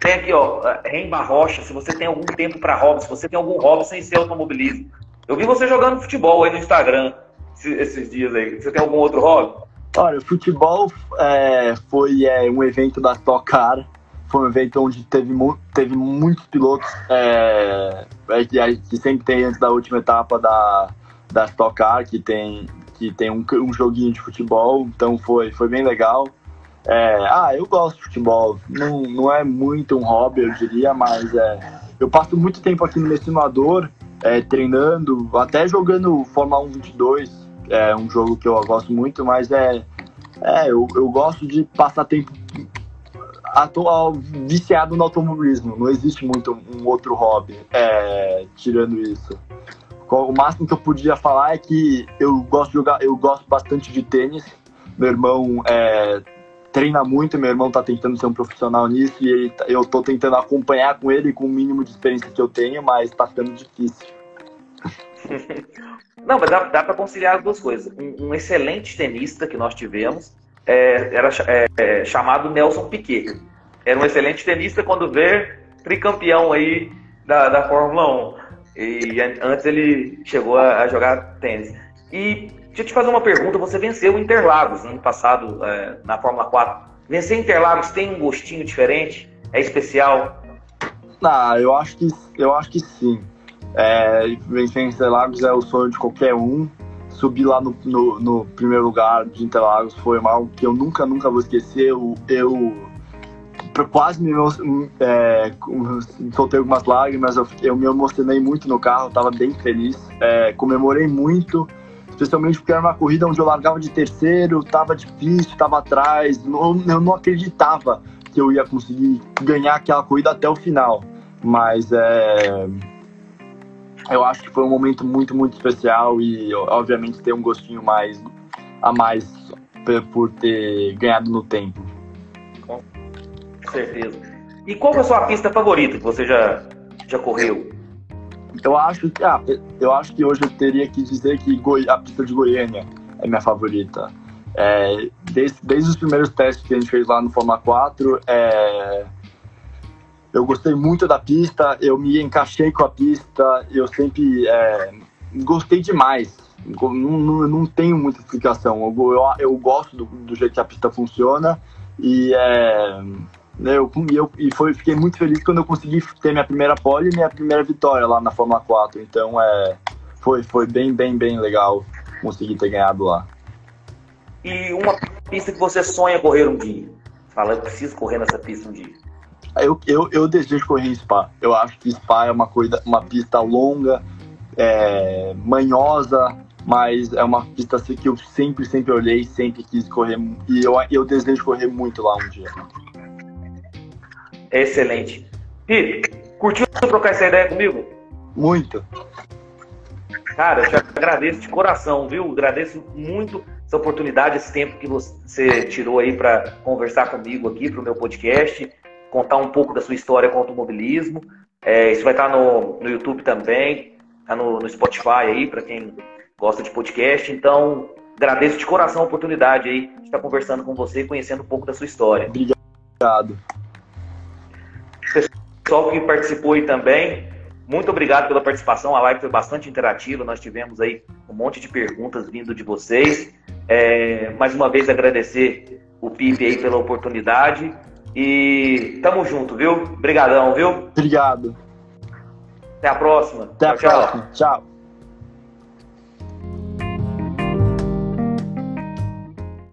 Tem aqui, ó, Remba Rocha, se você tem algum tempo para hobby, se você tem algum hobby sem ser automobilismo. Eu vi você jogando futebol aí no Instagram esses dias aí. Você tem algum outro hobby? Olha, futebol é, foi é, um evento da Stock Car. Foi um evento onde teve, teve muitos pilotos é, que, que sempre tem antes da última etapa da, da Stock Car, que tem, que tem um, um joguinho de futebol. Então foi, foi bem legal. É, ah, eu gosto de futebol. Não, não é muito um hobby, eu diria, mas é, eu passo muito tempo aqui no meu simulador, é, treinando, até jogando Fórmula 1 22. É um jogo que eu gosto muito, mas é, é eu, eu gosto de passar tempo atual viciado no automobilismo. Não existe muito um outro hobby é, tirando isso. O máximo que eu podia falar é que eu gosto de jogar, eu gosto bastante de tênis. Meu irmão é, treina muito, meu irmão está tentando ser um profissional nisso e ele, tá, eu estou tentando acompanhar com ele com o mínimo de experiência que eu tenho, mas está ficando difícil. *laughs* Não, mas dá, dá para conciliar as duas coisas. Um, um, excelente tenista que nós tivemos é, era é, é, chamado Nelson Piquet. Era um excelente tenista quando vê tricampeão aí da, da Fórmula 1. E antes ele chegou a, a jogar tênis. E Deixa eu te fazer uma pergunta. Você venceu Interlagos no ano passado é, na Fórmula 4. Vencer Interlagos tem um gostinho diferente? É especial? Ah, eu acho que, eu acho que sim. É, vencer Interlagos é o sonho de qualquer um. Subir lá no, no, no, primeiro lugar de Interlagos foi algo que eu nunca, nunca vou esquecer. Eu, eu quase me é, soltei algumas lágrimas, eu, eu, me emocionei muito no carro, estava bem feliz, é, comemorei muito especialmente porque era uma corrida onde eu largava de terceiro, tava difícil, tava atrás, não, eu não acreditava que eu ia conseguir ganhar aquela corrida até o final. Mas é, eu acho que foi um momento muito, muito especial e obviamente tem um gostinho mais a mais por ter ganhado no tempo. Com certeza. E qual é a sua pista favorita que você já, já correu? Eu acho que, ah, eu acho que hoje eu teria que dizer que Goi a pista de Goiânia é minha favorita. É, desde, desde os primeiros testes que a gente fez lá no Fórmula 4, é, eu gostei muito da pista, eu me encaixei com a pista, eu sempre é, gostei demais. Não, não, não, tenho muita explicação. Eu, eu, eu gosto do, do, jeito que a pista funciona e é, né, eu, eu, e foi, fiquei muito feliz quando eu consegui ter minha primeira pole e minha primeira vitória lá na Fórmula 4. Então é, foi, foi bem, bem, bem legal conseguir ter ganhado lá. E uma pista que você sonha correr um dia? Fala, eu preciso correr nessa pista um dia. Eu, eu, eu desejo correr em Spa. Eu acho que Spa é uma, coisa, uma pista longa, é, manhosa, mas é uma pista assim que eu sempre, sempre olhei, sempre quis correr. E eu, eu desejo correr muito lá um dia. Excelente. Pi, curtiu trocar essa ideia comigo? Muito. Cara, eu te agradeço de coração, viu? Agradeço muito essa oportunidade, esse tempo que você tirou aí para conversar comigo aqui para o meu podcast, contar um pouco da sua história com o automobilismo. É, isso vai estar no, no YouTube também, tá no, no Spotify aí, para quem gosta de podcast. Então, agradeço de coração a oportunidade aí de estar conversando com você e conhecendo um pouco da sua história. Obrigado pessoal que participou aí também, muito obrigado pela participação. A live foi bastante interativa. Nós tivemos aí um monte de perguntas vindo de vocês. É, mais uma vez agradecer o Pipe aí pela oportunidade. E tamo junto, viu? Obrigadão, viu? Obrigado. Até a próxima. Até tchau, a próxima. Tchau.